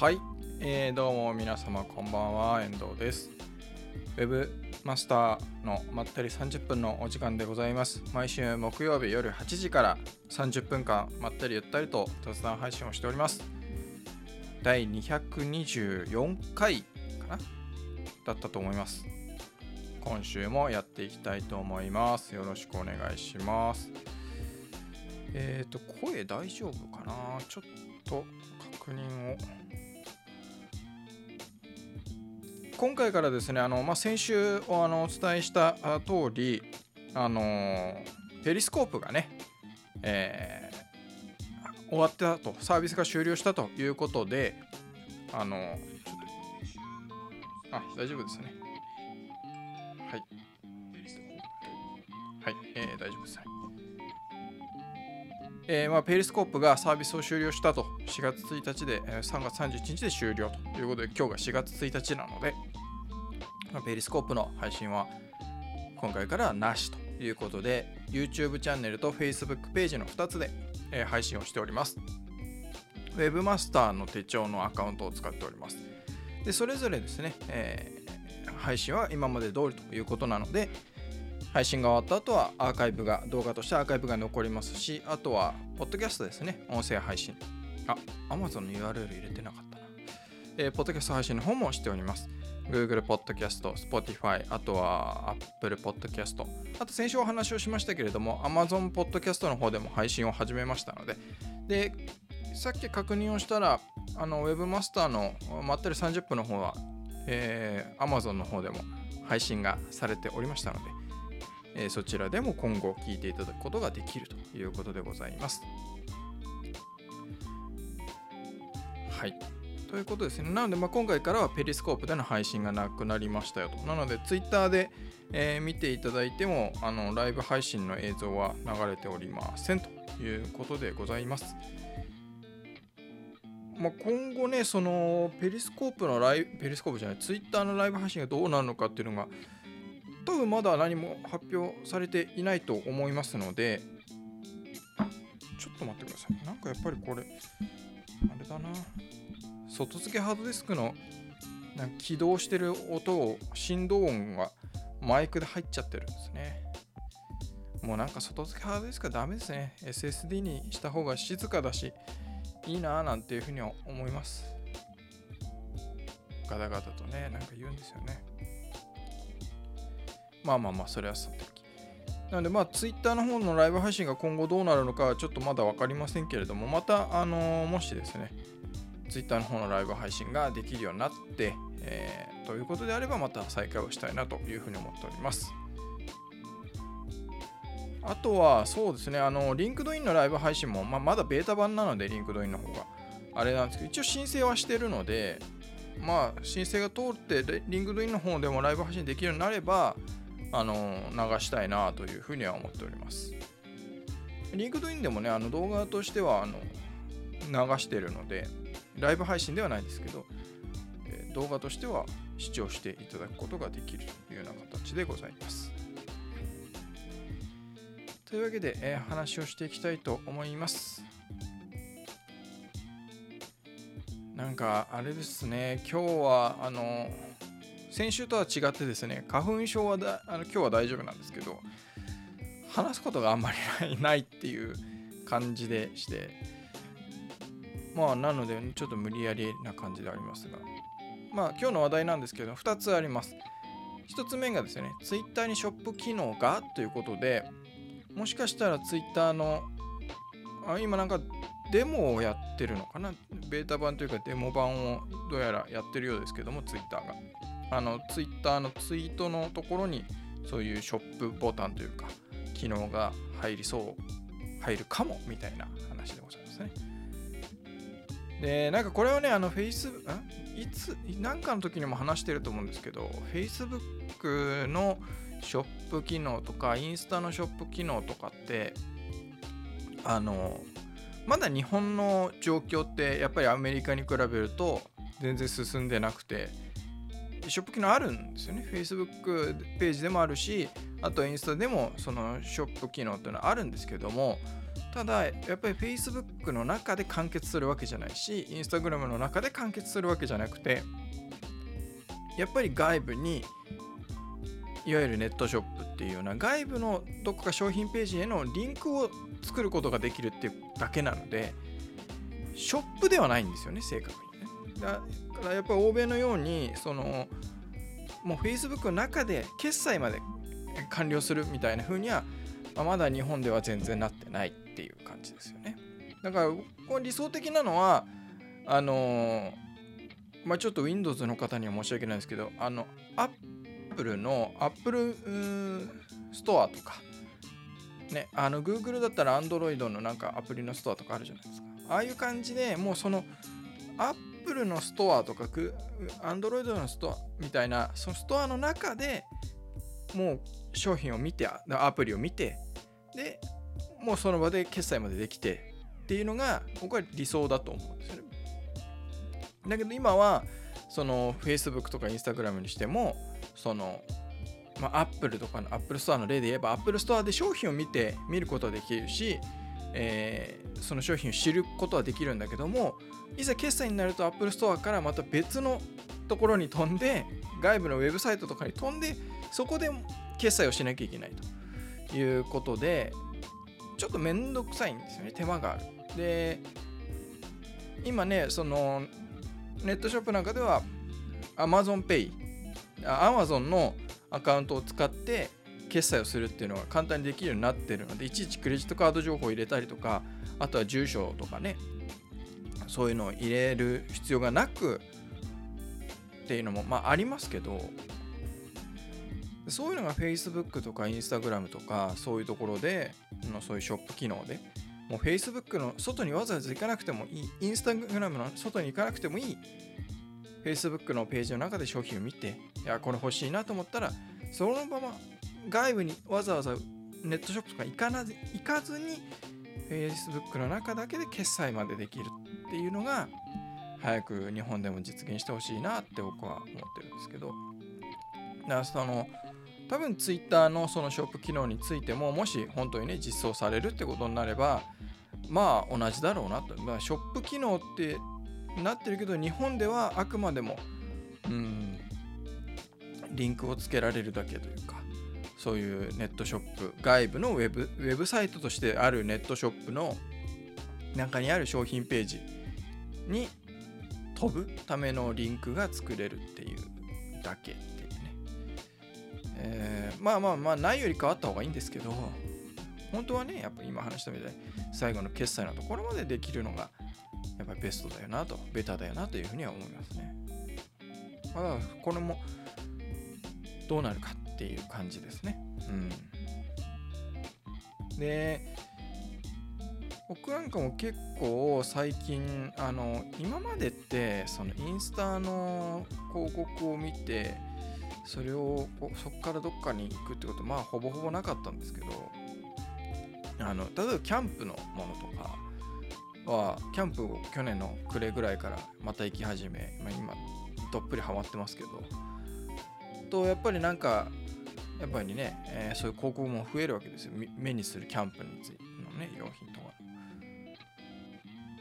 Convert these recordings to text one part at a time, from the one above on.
はい、えー、どうも皆様こんばんは遠藤です。ウェブマスターのまったり30分のお時間でございます。毎週木曜日夜8時から30分間まったりゆったりと雑談配信をしております。第224回かな？だったと思います。今週もやっていきたいと思います。よろしくお願いします。えっ、ー、と声大丈夫かな？ちょっと確認を。今回からですね、あのまあ、先週あのお伝えした通り、あのペリスコープがね、えー、終わったと、サービスが終了したということで、あの、あ、大丈夫ですね。はい。はい、えー、大丈夫です。えー、まあ、ペリスコープがサービスを終了したと。4月1日で、えー、3月31日で終了ということで今日が4月1日なので、まあ、ペリスコープの配信は今回からはなしということで YouTube チャンネルと Facebook ページの2つで、えー、配信をしております。Webmaster の手帳のアカウントを使っております。でそれぞれですね、えー、配信は今まで通りということなので配信が終わった後はアーカイブが動画としてアーカイブが残りますしあとはポッドキャストですね。音声配信。あ Amazon の URL 入れてなかったな。えー、ポッドキャスト配信の方もしております。Google Podcast、Spotify、あとは Apple Podcast、あと先週お話をしましたけれども、Amazon Podcast の方でも配信を始めましたので、で、さっき確認をしたら、あの Webmaster のまったり30分の方は、えー、Amazon の方でも配信がされておりましたので、え、そちらでも今後聞いていただくことができるということでございます。はい。ということですね。なので、まあ、今回からはペリスコープでの配信がなくなりましたよと。なので、Twitter で、えー、見ていただいてもあの、ライブ配信の映像は流れておりませんということでございます。まあ、今後ね、そのペリスコープのライブ、ペリスコープじゃない、Twitter のライブ配信がどうなるのかっていうのが、多分まだ何も発表されていないと思いますので、ちょっと待ってください。なんかやっぱりこれ、あれだな。外付けハードディスクのなんか起動してる音を振動音がマイクで入っちゃってるんですねもうなんか外付けハードディスクはダメですね SSD にした方が静かだしいいなぁなんていうふうには思いますガタガタとねなんか言うんですよねまあまあまあそれはさておきなのでまあ Twitter の方のライブ配信が今後どうなるのかちょっとまだ分かりませんけれどもまたあのー、もしですね Twitter の方のライブ配信ができるようになって、えー、ということであればまた再開をしたいなというふうに思っております。あとは、そうですね、あの、 LinkedIn のライブ配信も、まあ、まだベータ版なので、 LinkedIn の方が。あれなんですけど、一応申請はしてるので、まあ、申請が通って、 LinkedIn の方でもライブ配信できるようになれば、あの、流したいなというふうには思っております。 LinkedIn でもね、あの動画としては、あの、流してるので、ライブ配信ではないですけど、え動画としては視聴していただくことができるというような形でございます。というわけで、えー、話をしていきたいと思います。なんかあれですね、今日はあの先週とは違ってですね、花粉症はだあの今日は大丈夫なんですけど、話すことがあんまり ないっていう感じでして、まあ、なので、ちょっと無理やりな感じでありますが。まあ、今日の話題なんですけど、2つあります。1つ目がですね、Twitter にショップ機能がということで、もしかしたら Twitter の、あ今なんかデモをやってるのかな？ベータ版というかデモ版をどうやらやってるようですけども、Twitter が。あの、Twitter のツイートのところに、そういうショップボタンというか、機能が入りそう、入るかもみたいな話でございますね。で、なんかこれはね、あの、Facebook、いつ、なんかの時にも話してると思うんですけど、Facebook のショップ機能とか、インスタのショップ機能とかって、あの、まだ日本の状況ってやっぱりアメリカに比べると全然進んでなくて、ショップ機能あるんですよね。Facebook ページでもあるし、あとインスタでもそのショップ機能っていうのはあるんですけどもただやっぱり Facebook の中で完結するわけじゃないし Instagram の中で完結するわけじゃなくてやっぱり外部にいわゆるネットショップっていうような外部のどこか商品ページへのリンクを作ることができるっていうだけなのでショップではないんですよね正確にだからやっぱり欧米のようにそのもう Facebook の中で決済まで完了するみたいな風には、まあ、まだ日本では全然なってないっていう感じですよね。だからこ理想的なのはあの、まあちょっと Windows の方には申し訳ないんですけどあの Apple の Apple ストアとかねあの Google だったら Android のなんかアプリのストアとかあるじゃないですか。ああいう感じでもうその Apple Apple のストアとか Android のストアみたいなそのストアの中でもう商品を見てアプリを見てでもうその場で決済までできてっていうのが僕は理想だと思うんですよね。だけど今はその Facebook とか Instagram にしてもそのまあ、Apple とかの Apple Store の例で言えば Apple Store で商品を見て見ることはできるし、えー、その商品を知ることはできるんだけどもいざ決済になると Apple Store からまた別のところに飛んで外部のウェブサイトとかに飛んでそこで決済をしなきゃいけないということでちょっとめんどくさいんですよね手間がある。で今ねそのネットショップなんかでは AmazonPay Amazon のアカウントを使って決済をするっていうのが簡単にできるようになってるのでいちいちクレジットカード情報を入れたりとかあとは住所とかねそういうのを入れる必要がなくっていうのもまあありますけどそういうのが Facebook とか Instagram とかそういうところでのそういうショップ機能でもう Facebook の外にわざわざ行かなくてもいい Instagram の外に行かなくてもいい Facebook のページの中で商品を見ていやこれ欲しいなと思ったらそのまま外部にわざわざネットショップとか行かな行かずに Facebook の中だけで決済までできるっていうのが早く日本でも実現してほしいなって僕は思ってるんですけど。だからその多分 Twitter のそのショップ機能についてももし本当にね実装されるってことになればまあ同じだろうなと、まあ、ショップ機能ってなってるけど日本ではあくまでもうんリンクをつけられるだけというかそういうネットショップ外部のウェブウェブサイトとしてあるネットショップの中にある商品ページに飛ぶためのリンクが作れるっていうだけっていうね、えー、まあまあまあないより変わった方がいいんですけど 本当はねやっぱ今話したみたいに最後の決済のところまでできるのがやっぱりベストだよなとベタだよなというふうには思いますね。まあこれもどうなるかっていう感じですね。うん、で僕なんかも結構最近あの今までってそのインスタの広告を見てそれをそこからどっかに行くってことまあほぼほぼなかったんですけどあの例えばキャンプのものとかはキャンプを去年の暮れぐらいからまた行き始め、まあ、今どっぷりハマってますけどとやっぱりなんかやっぱりね、えー、そういう広告も増えるわけですよ。目にするキャンプについてのね用品とか。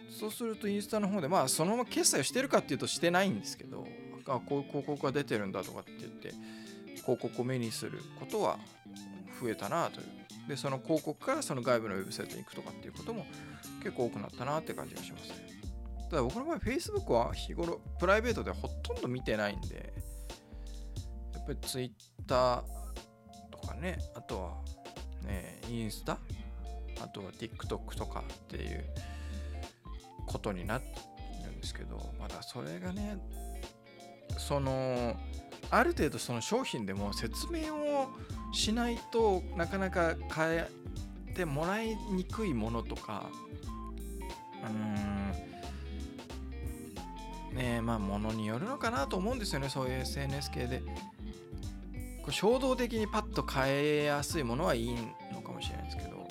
そうするとインスタの方でまあそのまま決済をしてるかっていうとしてないんですけどあこういう広告が出てるんだとかって言って広告を目にすることは増えたなという。でその広告からその外部のウェブサイトに行くとかっていうことも結構多くなったなって感じがしますね。ただ僕の場合 Facebook は日頃プライベートでほとんど見てないんでやっぱり Twitter ね。あとは、ね、インスタ？あとは TikTok とかっていうことになってるんですけどまだそれがねそのある程度その商品でも説明をしないとなかなか変えてもらいにくいものとかうんねえまあものによるのかなと思うんですよね。そういう SNS 系で。衝動的にパッと変えやすいものはいいのかもしれないですけど、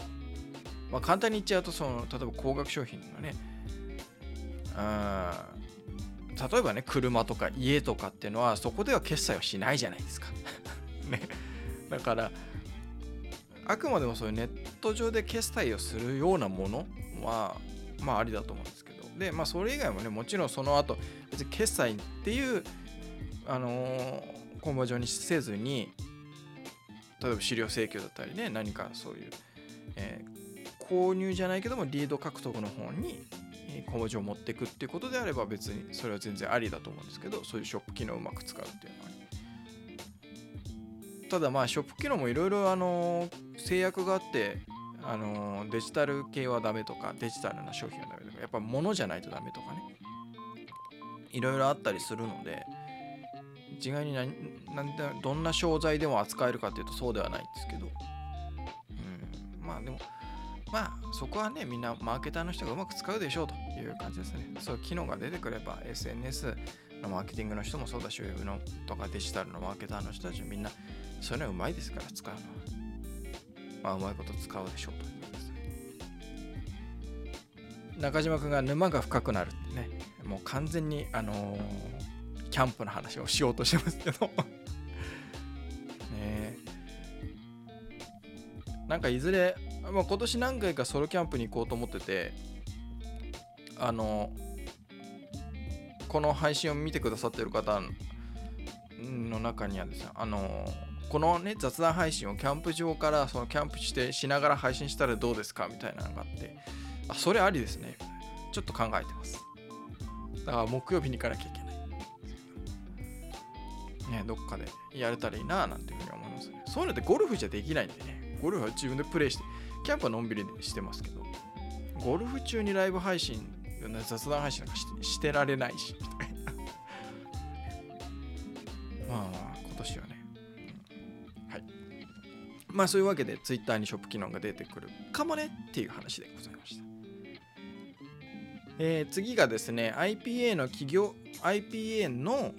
まあ、簡単に言っちゃうとその例えば高額商品のねあ例えばね車とか家とかっていうのはそこでは決済をしないじゃないですか。ね、だからあくまでもそういうネット上で決済をするようなものはまあありだと思うんですけど。でまあそれ以外もねもちろんその後別に決済っていうあのー、コンバージョンにせずに例えば資料請求だったりね何かそういう、えー、購入じゃないけどもリード獲得の方に小文字を持っていくっていうことであれば別にそれは全然ありだと思うんですけどそういうショップ機能をうまく使うっていうのはただまあショップ機能もいろいろあの制約があってあのデジタル系はダメとかデジタルな商品はダメとかやっぱ物じゃないとダメとかねいろいろあったりするので一概に何何でどんな商材でも扱えるかっていうとそうではないんですけど、うん、まあでもまあそこはねみんなマーケターの人がうまく使うでしょうという感じですね。そういう機能が出てくれば SNS のマーケティングの人もそうだしウェブのとかデジタルのマーケターの人たちみんなそういうのはうまいですから使うのは。まあうまいこと使うでしょうということです。ね中島君が沼が深くなるってねもう完全にあのー、キャンプの話をしようとしてますけど。ね。なんかいずれまあ、今年何回かソロキャンプに行こうと思っててあのこの配信を見てくださってる方の中にはですねあのこのね雑談配信をキャンプ場からそのキャンプしてしながら配信したらどうですかみたいなのがあってあそれありですね。ちょっと考えてます。だから木曜日に行かなきゃいけない。ねどっかでやれたらいいななんていうふうに思いますねそういうのってゴルフじゃできないんでねゴルフは自分でプレイしてキャンプはのんびりしてますけど、ゴルフ中にライブ配信、雑談配信なんかしてしてられないし、みたいな。まあ、今年はね、はい。まあ、そういうわけで、Twitter にショップ機能が出てくるかもねっていう話でございました。えー、次がですね、IPA の企業、IPA の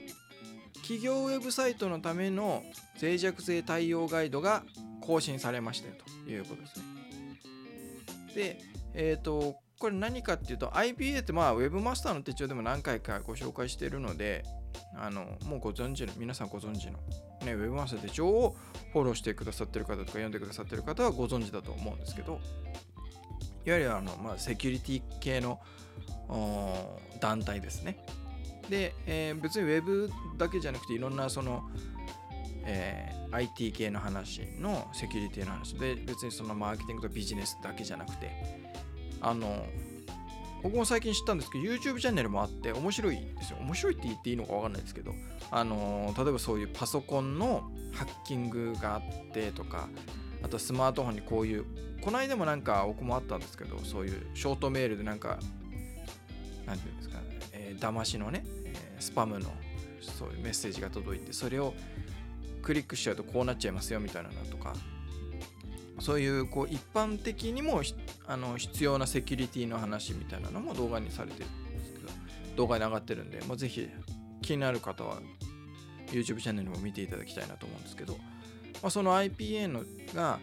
企業ウェブサイトのための脆弱性対応ガイドが更新されましたよということですね。で、えっ、ー、と、これ何かっていうと IPA ってまあ Webmaster の手帳でも何回かご紹介しているのであのもうご存知の皆さんご存知の、ね、Webmaster 手帳をフォローしてくださってる方とか読んでくださってる方はご存知だと思うんですけどいわゆるあの、まあ、セキュリティ系の団体ですねで、えー、別に Web だけじゃなくていろんなそのえー、IT 系の話のセキュリティの話で別にそのマーケティングとビジネスだけじゃなくてあの僕も最近知ったんですけど YouTube チャンネルもあって面白いですよ。面白いって言っていいのか分かんないですけどあの例えばそういうパソコンのハッキングがあってとかあとスマートフォンにこういうこの間もなんか僕もあったんですけどそういうショートメールでなんかなんていうんですか、えー、騙しのね、スパムのそういうメッセージが届いてそれをクリックしちゃうとこうなっちゃいますよみたいなのとかそういうこう一般的にもあの必要なセキュリティの話みたいなのも動画にされてるんですけど動画に上がってるんで、もうぜひ気になる方は YouTube チャンネルも見ていただきたいなと思うんですけど、まあ、その IPA のが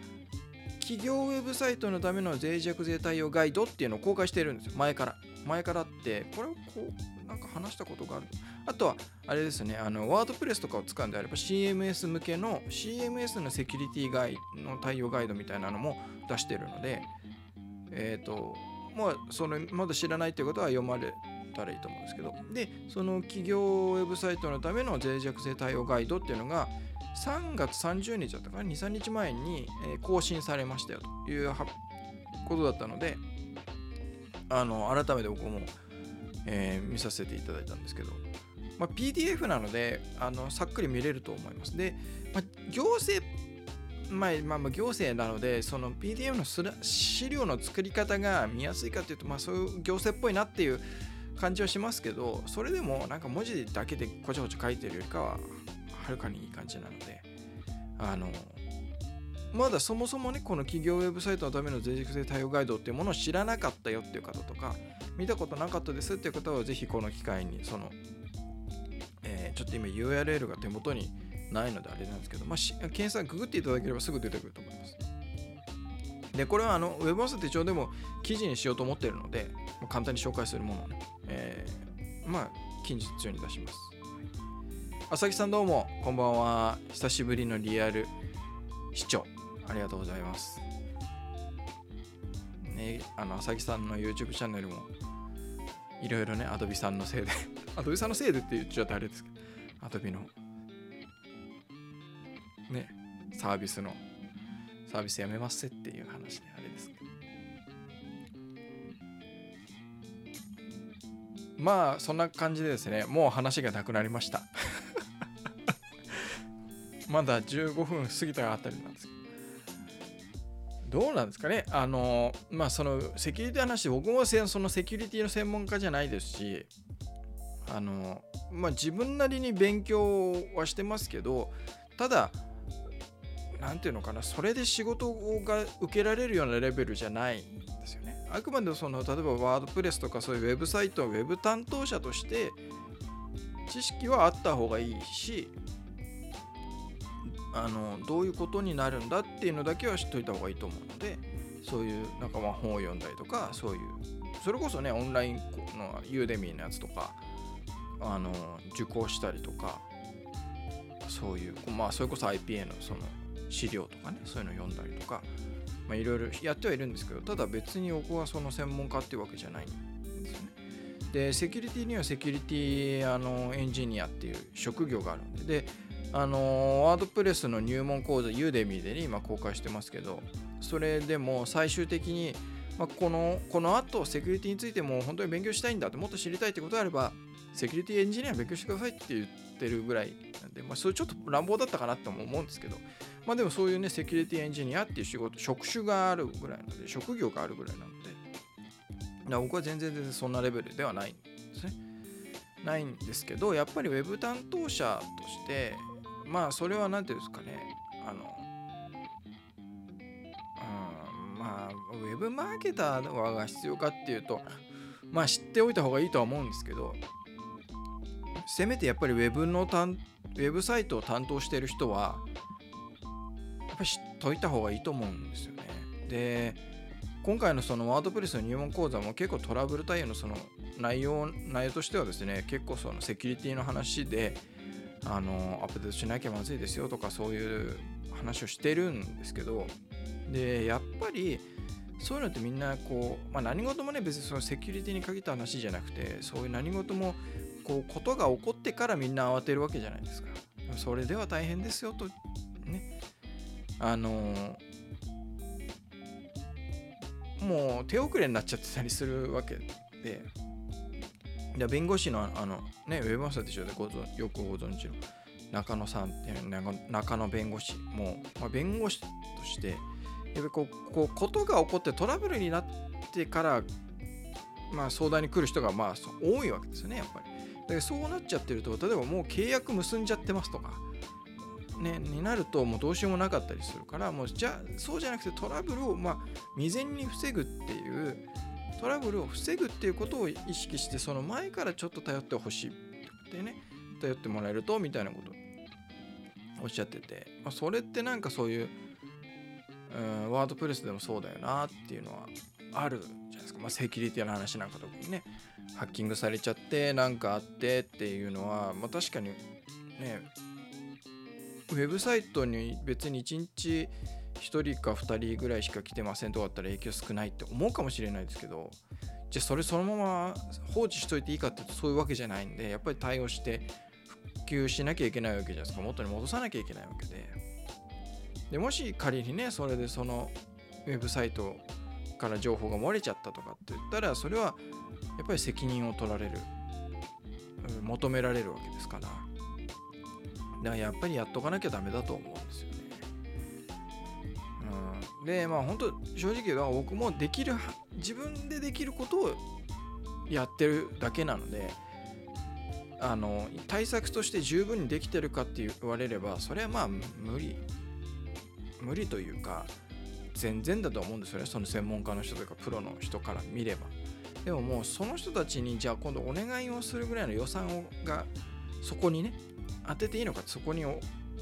企業ウェブサイトのための脆弱性対応ガイドっていうのを公開してるんですよ。前から。前からってこれをこうなんか話したことがある。あとはあれですねあのワードプレスとかを使うんであれば CMS 向けの CMS のセキュリティガイの対応ガイドみたいなのも出してるのでえっ、ー、とまあそのまだ知らないっていうことは読まれたらいいと思うんですけど。でその企業ウェブサイトのための脆弱性対応ガイドっていうのが3月30日だったかな23日前に更新されましたよということだったのであの改めて僕も、えー、見させていただいたんですけど、まあ、PDF なのであのさっくり見れると思います。で、まあ、行政まあ、まあ、行政なので、その PDF の資料の作り方が見やすいかというと、まあ、そういう行政っぽいなっていう感じはしますけど、それでもなんか文字だけでこちょこちょ書いてるよりかは、はるかにいい感じなので、あの、まだそもそもね、この企業ウェブサイトのための脆弱性対応ガイドっていうものを知らなかったよっていう方とか、見たことなかったですっていう方は、ぜひこの機会に、その、えー、ちょっと今 URL が手元にないのであれなんですけど、まあ、検索、ググっていただければすぐ出てくると思います。で、これはあの、ウェブマス手帳でも記事にしようと思っているので、簡単に紹介するものをね、えー、まあ、近日中に出します。朝木さんどうも、こんばんは。久しぶりのリアル視聴ありがとうございます。ねあの浅木さんの YouTube チャンネルもいろいろねアドビさんのせいで アドビさんのせいでって言っちゃうとあれですけどアドビのねサービスのサービスやめますっていう話であれですけど。まあそんな感じでですねもう話がなくなりました。まだ15分過ぎたあたりなんですけど。どうなんですかね？あのまあそのセキュリティ話僕もそのセキュリティの専門家じゃないですしあのまあ自分なりに勉強はしてますけどただ何ていうのかなそれで仕事が受けられるようなレベルじゃないんですよね。あくまでその例えばワードプレスとかそういうウェブサイトウェブ担当者として知識はあった方がいいしあのどういうことになるんだっていうのだけは知っといた方がいいと思うのでそういうなんかまあ本を読んだりとかそういうそれこそねオンラインのユーデミーのやつとかあの受講したりとかそういうまあそれこそ IPA のその資料とかねそういうの読んだりとかいろいろやってはいるんですけどただ別に僕はその専門家っていうわけじゃないんですよね。でセキュリティにはセキュリティあのエンジニアっていう職業があるんでであのワードプレスの入門講座ユーデミーで、ね、今公開してますけどそれでも最終的に、まあ、このこの後セキュリティについても本当に勉強したいんだってもっと知りたいってことであればセキュリティエンジニア勉強してくださいって言ってるぐらいなんで、まあ、それちょっと乱暴だったかなとも思うんですけど、まあでもそういうね、セキュリティエンジニアっていう仕事、職種があるぐらいなので、職業があるぐらいなので、僕は全然全然そんなレベルではないんですね。ないんですけど、やっぱり Web 担当者として、まあそれは何ていうんですかね、あの、うん、まあ、ウェブマーケターが必要かっていうと、まあ知っておいた方がいいとは思うんですけど、せめてやっぱり Web のたんウェブサイトを担当してる人は、やっぱり知っといた方がいいと思うんですよね。で、今回のそのワードプレスの入門講座も結構トラブル対応のその内容内容としてはですね結構そのセキュリティの話であのアップデートしなきゃまずいですよとかそういう話をしてるんですけどでやっぱりそういうのってみんなこう、まあ、何事もね別にそのセキュリティに限った話じゃなくてそういう何事もこうことが起こってからみんな慌てるわけじゃないですか。それでは大変ですよとねあのもう手遅れになっちゃってたりするわけでいや弁護士のあのねウェブマスターでしょでごよくご存知の中野さんって中野弁護士も、まあ、弁護士としてやっぱりこうこうことが起こってトラブルになってからまあ、相談に来る人がまあ多いわけですよねやっぱり。でそうなっちゃってると例えばもう契約結んじゃってますとか、ね、になるともうどうしようもなかったりするからもうじゃそうじゃなくてトラブルをまあ未然に防ぐっていうトラブルを防ぐっていうことを意識してその前からちょっと頼ってほしいってね頼ってもらえるとみたいなこと。おっしゃってて、まあ、それってなんかそういう、うん、ワードプレスでもそうだよなっていうのはあるじゃないですか、まあ、セキュリティの話なんか特にねハッキングされちゃって何かあってっていうのは、まあ、確かにねウェブサイトに別に1日1人か2人ぐらいしか来てませんとかだったら影響少ないって思うかもしれないですけどじゃあそれそのまま放置しといていいかっていうとそういうわけじゃないんでやっぱり対応して復旧しなきゃいけないわけじゃないですか。元に戻さなきゃいけないわけで。でもし仮にねそれでそのウェブサイトから情報が漏れちゃったとかって言ったらそれはやっぱり責任を取られる。求められるわけですから。だからやっぱりやっとかなきゃダメだと思うんですよ、でまあ本当正直言うと僕もできる自分でできることをやってるだけなのであの対策として十分にできてるかって言われればそれはまあ無理無理というか全然だと思うんですよね。その専門家の人とかプロの人から見れば。でももうその人たちにじゃあ今度お願いをするぐらいの予算をがそこにね当てていいのかそこに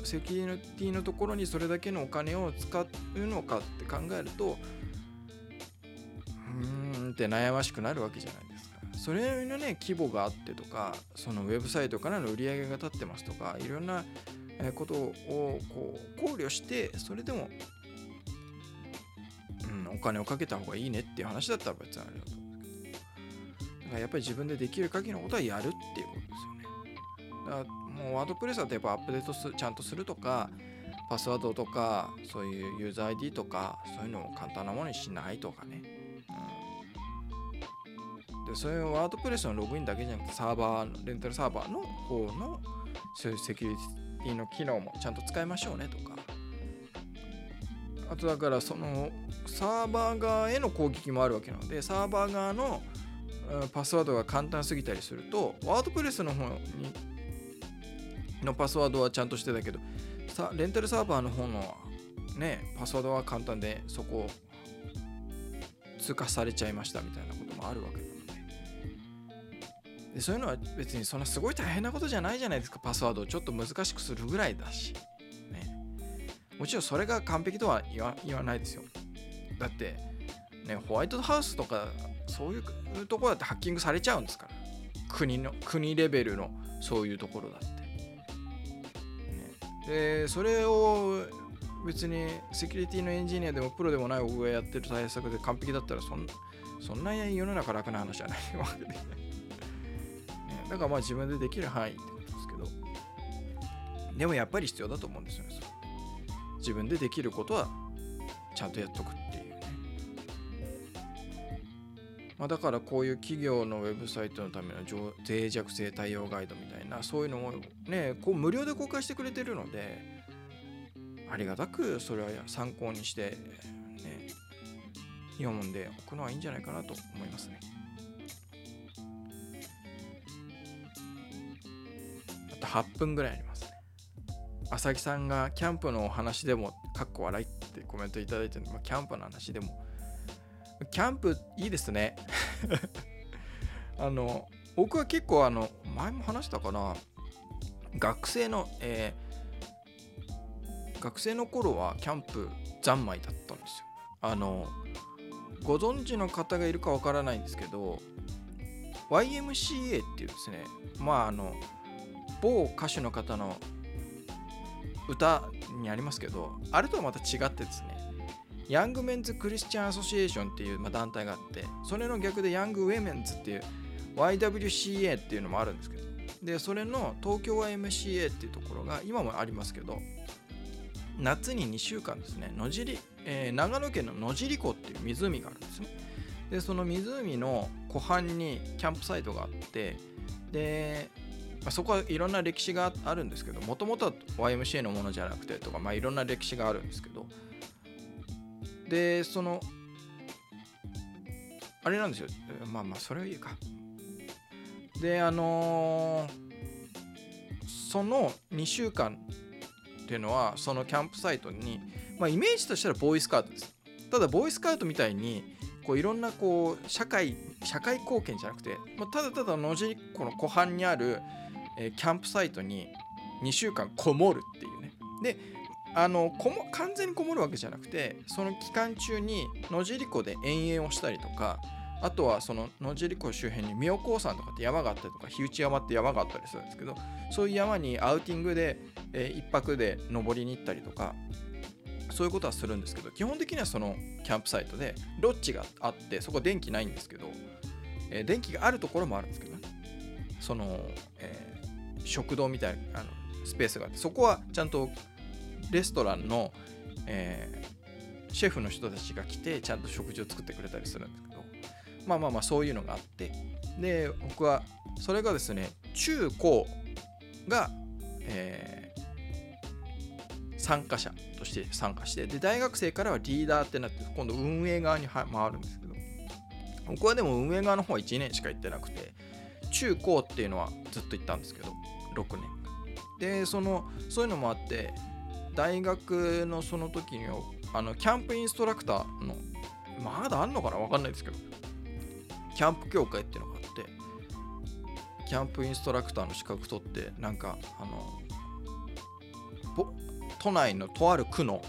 セキュリティのところにそれだけのお金を使うのかって考えるとうーんって悩ましくなるわけじゃないですか。それのね規模があってとかそのウェブサイトからの売り上げが立ってますとかいろんなことをこう考慮してそれでもうんお金をかけた方がいいねっていう話だったら別にあれだと思うんですけどだからやっぱり自分でできる限りのことはやるっていうことですよねだからもうワードプレスだとやっぱアップデートすちゃんとするとかパスワードとかそういうユーザー ID とかそういうのを簡単なものにしないとかね、うん、でそういうワードプレスのログインだけじゃなくてサーバーレンタルサーバーの方のそういうセキュリティの機能もちゃんと使いましょうねとか。あとだからそのサーバー側への攻撃もあるわけなのでサーバー側のパスワードが簡単すぎたりするとワードプレスの方にのパスワードはちゃんとしてたけどさレンタルサーバーの方のねパスワードは簡単でそこを通過されちゃいましたみたいなこともあるわけなのででそういうのは別にそんなすごい大変なことじゃないじゃないですかパスワードをちょっと難しくするぐらいだし、ね、もちろんそれが完璧とは言わないですよ。だってねホワイトハウスとかそういうところだってハッキングされちゃうんですから。国の国レベルのそういうところだって。でそれを別にセキュリティのエンジニアでもプロでもない僕がやってる対策で完璧だったらそんそんな世の中楽な話じゃないわけで、ね、だからまあ自分でできる範囲ってことですけど。でもやっぱり必要だと思うんですよね自分でできることはちゃんとやっとく。ってまあ、だからこういう企業のウェブサイトのための脆弱性対応ガイドみたいなそういうのをねこう無料で公開してくれてるのでありがたくそれは参考にしてね読んでおくのはいいんじゃないかなと思いますね。あと8分ぐらいありますね。浅木さんがキャンプのお話でもかっこ笑いってコメントいただいてるの、まあ、キャンプの話でもキャンプいいですね。あの僕は結構あの前も話したかな。学生の、えー、学生の頃はキャンプ三昧だったんですよ。あのご存知の方がいるかわからないんですけど YMCA っていうですねまああの某歌手の方の歌にありますけどあれとはまた違ってですねヤングメンズ・クリスチャン・アソシエーションっていう、まあ、団体があってそれの逆でヤング・ウェメンズっていう YWCA っていうのもあるんですけどでそれの東京 YMCA っていうところが今もありますけど夏に2週間ですね野尻、えー、長野県の野尻湖っていう湖があるんですね。でその湖の湖畔にキャンプサイトがあってで、まあ、そこはいろんな歴史があるんですけどもともとは YMCA のものじゃなくてとか、まあ、いろんな歴史があるんですけどでそのあれなんですよ。まあまあそれはいいか。であのー、その2週間っていうのはそのキャンプサイトに、まあ、イメージとしたらボーイスカウトです。ただボーイスカウトみたいにこういろんなこう社会社会貢献じゃなくて、まあ、ただただ野尻湖の湖畔にある、えー、キャンプサイトに2週間こもるっていうね。であのこも完全にこもるわけじゃなくてその期間中に野尻湖で遠泳をしたりとかあとはその野尻湖周辺に妙高山とかって山があったりとか火打山って山があったりするんですけどそういう山にアウティングで、えー、1泊で登りに行ったりとかそういうことはするんですけど基本的にはそのキャンプサイトでロッジがあってそこ電気ないんですけど、えー、電気があるところもあるんですけどね。その、えー、食堂みたいなあのスペースがあってそこはちゃんとレストランの、えー、シェフの人たちが来てちゃんと食事を作ってくれたりするんですけど。まあまあまあそういうのがあって。で僕はそれがですね中高が、えー、参加者として参加してで大学生からはリーダーってなって今度運営側に回るんですけど。僕はでも運営側の方は1年しか行ってなくて中高っていうのはずっと行ったんですけど6年。でそのそういうのもあって大学のその時にあのキャンプインストラクターのまだあんのかな？わかんないですけど。キャンプ協会っていうのがあってキャンプインストラクターの資格取ってなんかあの都内のとある区の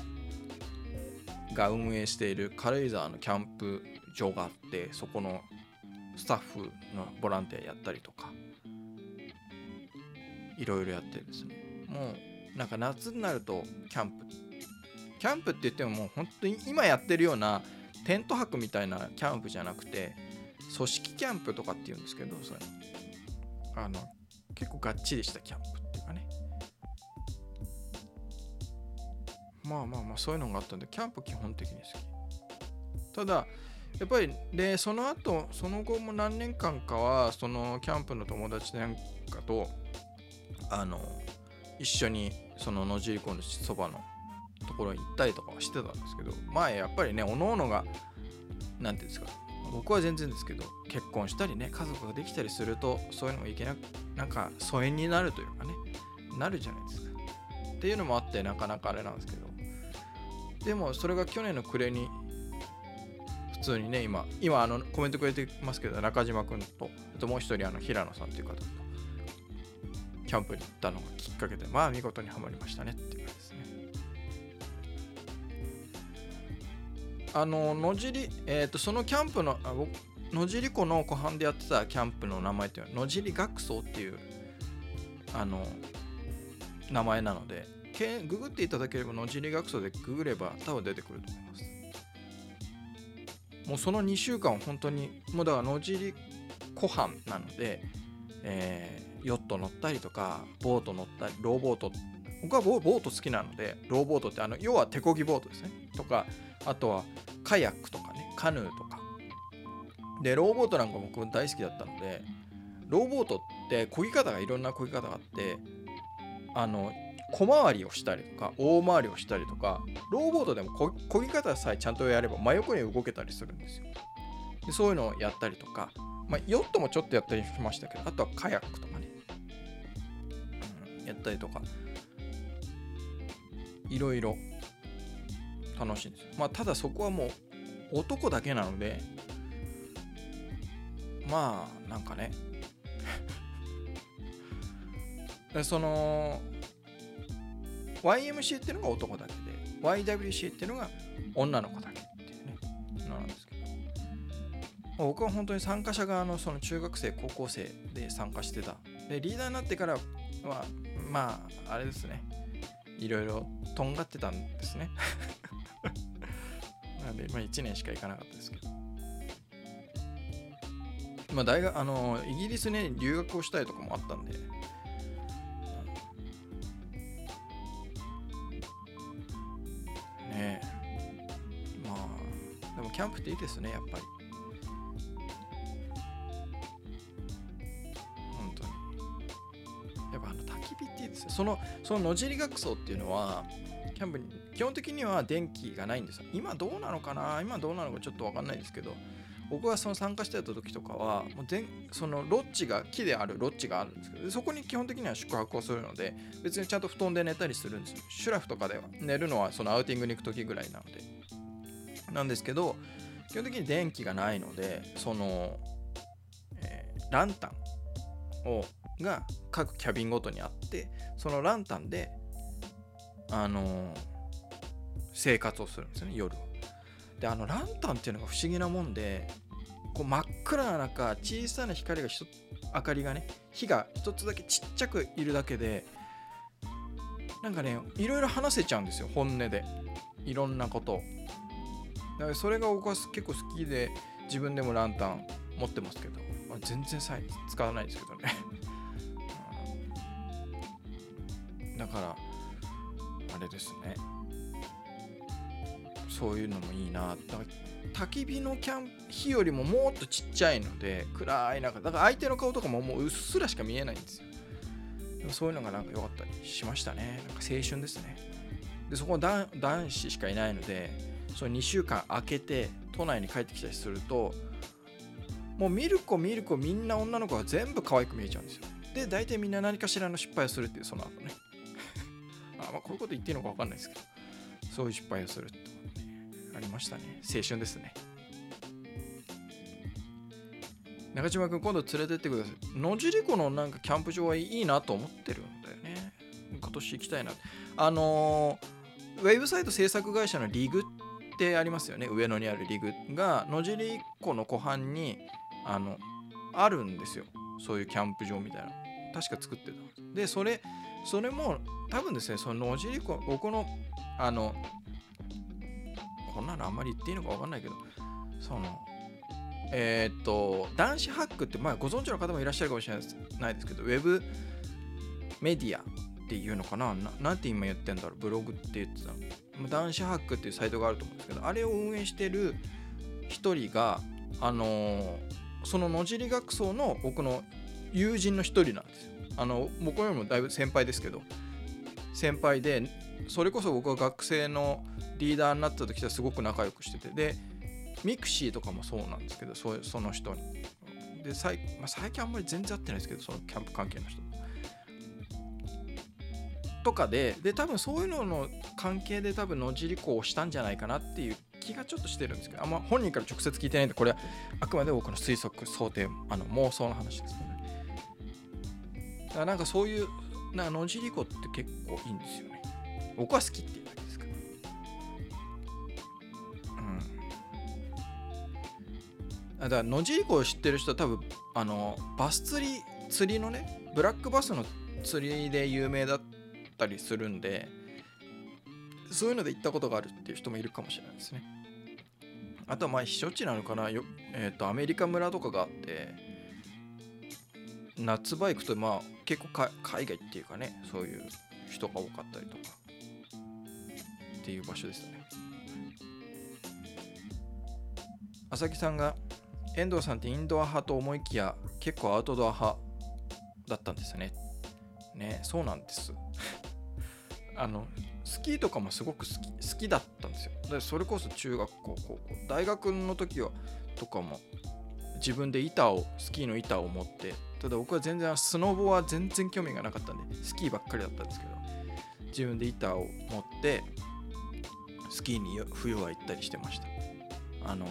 が運営している軽井沢のキャンプ場があってそこのスタッフのボランティアやったりとかいろいろやってですね。もうなんか夏になるとキャンプ。キャンプって言ってももう本当に今やってるようなテント泊みたいなキャンプじゃなくて組織キャンプとかっていうんですけどそれ。あの結構がっちりしたキャンプっていうかね。まあまあまあそういうのがあったんでキャンプ基本的に好き。ただやっぱりでその後その後も何年間かはそのキャンプの友達なんかとあの一緒にその野尻湖のそばのところに行ったりとかはしてたんですけどまあやっぱりねおのおのが何て言うんですか僕は全然ですけど結婚したりね家族ができたりするとそういうのもいけなくなんか疎遠になるというかねなるじゃないですか。っていうのもあってなかなかあれなんですけどでもそれが去年の暮れに普通にね今今あのコメントくれてますけど中島君とあともう一人あの平野さんという方。キャンプに行ったのがきっかけでまあ見事にはまりましたねっていう感じですね。あの野尻えっ、ー、とそのキャンプのあ野尻湖の湖畔でやってたキャンプの名前っていうのは野尻学荘っていうあの名前なのでググっていただければ野尻学荘でググれば多分出てくると思います。もうその2週間本当にもうだから野尻湖畔なので、えー、ヨット乗ったりとかボート乗ったりローボート。僕はボート好きなのでローボートってあの要は手漕ぎボートですね。とかあとはカヤックとかねカヌーとか。でローボートなんか僕大好きだったのでローボートって漕ぎ方がいろんな漕ぎ方があってあの小回りをしたりとか大回りをしたりとかローボートでも漕ぎ方さえちゃんとやれば真横に動けたりするんですよ。でそういうのをやったりとか、まあ、ヨットもちょっとやったりしましたけどあとはカヤックとか、やったりとかいろいろ楽しいんですまあただそこはもう男だけなのでまあなんかね。その YMC っていうのが男だけで YWC っていうのが女の子だけっていうねなんですけど。僕は本当に参加者側のその中学生高校生で参加してた。でリーダーになってからはまああれですね。いろいろとんがってたんですね。なんで、まあ、1年しか行かなかったですけど。まあ大学あのイギリスに留学をしたいとかもあったんで。ねえ。まあでもキャンプっていいですねやっぱり。そのその野尻学荘っていうのはキャンプに基本的には電気がないんですよ。今どうなのかな？今どうなのかちょっと分かんないですけど僕はその参加してた時とかはもう全そのロッジが木であるロッジがあるんですけどそこに基本的には宿泊をするので別にちゃんと布団で寝たりするんですよ。シュラフとかでは。寝るのはそのアウティングに行く時ぐらいなので。なんですけど基本的に電気がないのでその、えー、ランタンをが各キャビンごとにあってそのランタンであのー、生活をするんですよね夜は。であのランタンっていうのが不思議なもんでこう真っ暗な中小さな光が明かりがね火が一つだけちっちゃくいるだけでなんかねいろいろ話せちゃうんですよ本音で。いろんなことを。だからそれが僕は結構好きで自分でもランタン持ってますけど、まあ、全然使わないですけどね。だからあれですね。そういうのもいいな。だから焚き火のキャン火よりももっとちっちゃいので暗い中だから相手の顔とかももううっすらしか見えないんですよ。でもそういうのがなんか良かったりしましたね。なんか青春ですね。でそこは男子しかいないのでその2週間空けて都内に帰ってきたりするともう見る子見る子みんな女の子が全部可愛く見えちゃうんですよ。で大体みんな何かしらの失敗をするっていうその後ね。あまあこういうこと言っていいのか分かんないですけどそういう失敗をするってありましたね。青春ですね。中島君今度連れてってください。野尻湖のなんかキャンプ場はいいなと思ってるんだよね。今年行きたいな。あのー、ウェブサイト制作会社のリグってありますよね。上野にあるリグが野尻湖の湖畔にあのあるんですよ。そういうキャンプ場みたいな。確か作ってたでそれそれも多分ですねその野尻湖僕のあのこんなのあんまり言っていいのか分かんないけどそのえー、っと男子ハックってまあご存知の方もいらっしゃるかもしれないですけどウェブメディアっていうのかなななんて今言ってんだろうブログって言ってたの。男子ハックっていうサイトがあると思うんですけどあれを運営してる一人があのー、その野尻学荘の僕の友人の一人なんですよ。あの僕よりもだいぶ先輩ですけど先輩でそれこそ僕は学生のリーダーになった時はすごく仲良くしててで mixi とかもそうなんですけどそその人に。で最,、まあ、最近あんまり全然会ってないですけどそのキャンプ関係の人と。かでで多分そういうのの関係で多分野尻湖をしたんじゃないかなっていう気がちょっとしてるんですけどあんま本人から直接聞いてないんでこれはあくまで僕の推測想定あの妄想の話ですね。だからなんかそういうな野尻湖って結構いいんですよね。僕は好きっていうだけですからうん。だから野尻湖を知ってる人は多分あのバス釣り釣りのねブラックバスの釣りで有名だったりするんでそういうので行ったことがあるっていう人もいるかもしれないですね。あとはまあ避暑地なのかな。よ、えーと、アメリカ村とかがあって夏場行くとまあ結構海外っていうかねそういう人が多かったりとか。っていう場所ですね。浅木さんが遠藤さんってインドア派と思いきや結構アウトドア派だったんですよね。ねそうなんです。あのスキーとかもすごく好き好きだったんですよ。でそれこそ中学校高校。大学の時はとかも自分で板をスキーの板を持ってただ僕は全然スノボは全然興味がなかったんでスキーばっかりだったんですけど自分で板を持ってスキーに冬は行ったりしてました。あの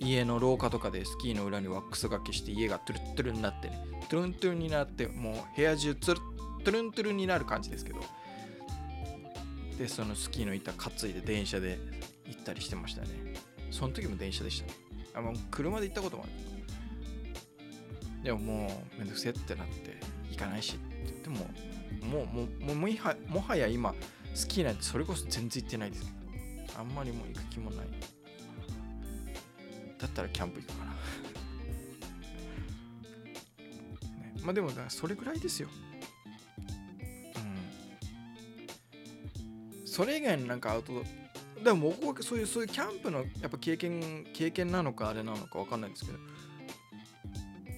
家の廊下とかでスキーの裏にワックスがけして家がトゥルットゥルになってねトゥルントゥルになってもう部屋中トゥルトゥルントゥルになる感じですけどでそのスキーの板担いで電車で行ったりしてましたね。その時も電車でしたね。あもう車で行ったこともあるでももうめんどくせえってなって行かないしって。言ってももうもうもはもはや今スキーなんてそれこそ全然行ってないですけどあんまりもう行く気もないだったらキャンプ行くかなね、まあでもそれぐらいですようんそれ以外のなんかアウトドアでも僕はそういうそういうキャンプのやっぱ経験経験なのかあれなのか分かんないですけど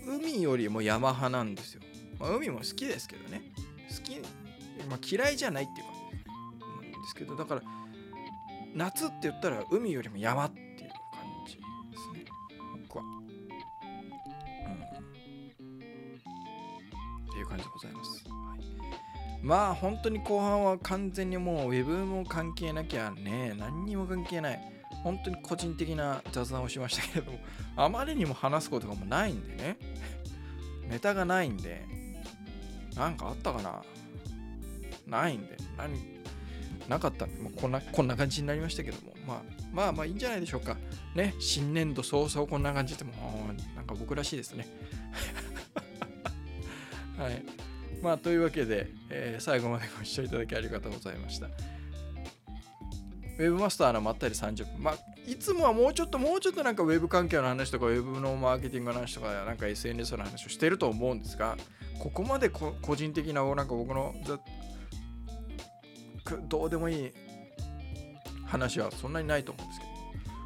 海よりも山派なんですよ、まあ、海も好きですけどね。好き、まあ、嫌いじゃないっていうか。なんですけどだから夏って言ったら海よりも山っていう感じですね。僕は、うん、っていう感じでございます。はい。まあ本当に後半は完全にもうウェブも関係なきゃね何にも関係ない。本当に個人的な雑談をしましたけれどもあまりにも話すことがもうないんでね。ネタがないんでなんかあったかな？ないんで何なかった。んでもうこんなこんな感じになりましたけども、まあ、まあまあいいんじゃないでしょうか。ね新年度早々こんな感じでもなんか僕らしいですね。はい。まあ、というわけで、えー、最後までご視聴いただきありがとうございました。ウェブマスターのまったり30分。まあ、いつもはもうちょっともうちょっとなんかウェブ環境の話とか、ウェブのマーケティングの話とか、なんか SNS の話をしてると思うんですが、ここまで個人的な、なんか僕のどうでもいい話はそんなにないと思うんですけど、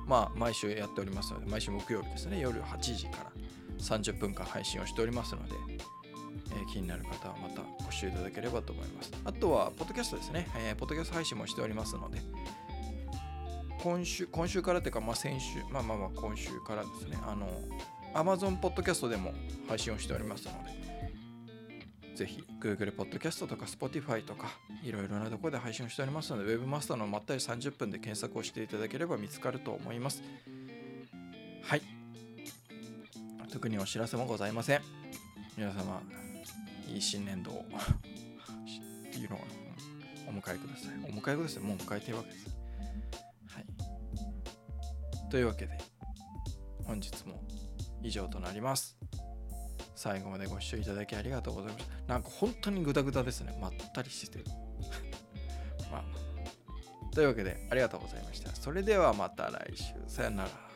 まあ、毎週やっておりますので、毎週木曜日ですね、夜8時から30分間配信をしておりますので、え気になる方はまたご視聴いただければと思います。あとは、ポッドキャストですね。えー、ポッドキャスト配信もしておりますので、今週、今週からというか、まあ、先週、まあまあまあ、今週からですね、あの、Amazon ポッドキャストでも配信をしておりますので、ぜひ Google ポッドキャストとか Spotify とかいろいろなところで配信をしておりますので Webmaster のまったり30分で検索をしていただければ見つかると思います。はい。特にお知らせもございません。皆様いい新年度をって いうのをお迎えください。お迎えください。もう迎えてるわけです。というわけで、本日も以上となります。最後までご視聴いただきありがとうございました。なんか本当にグダグダですね。まったりしてる。まあ、というわけで、ありがとうございました。それではまた来週。さよなら。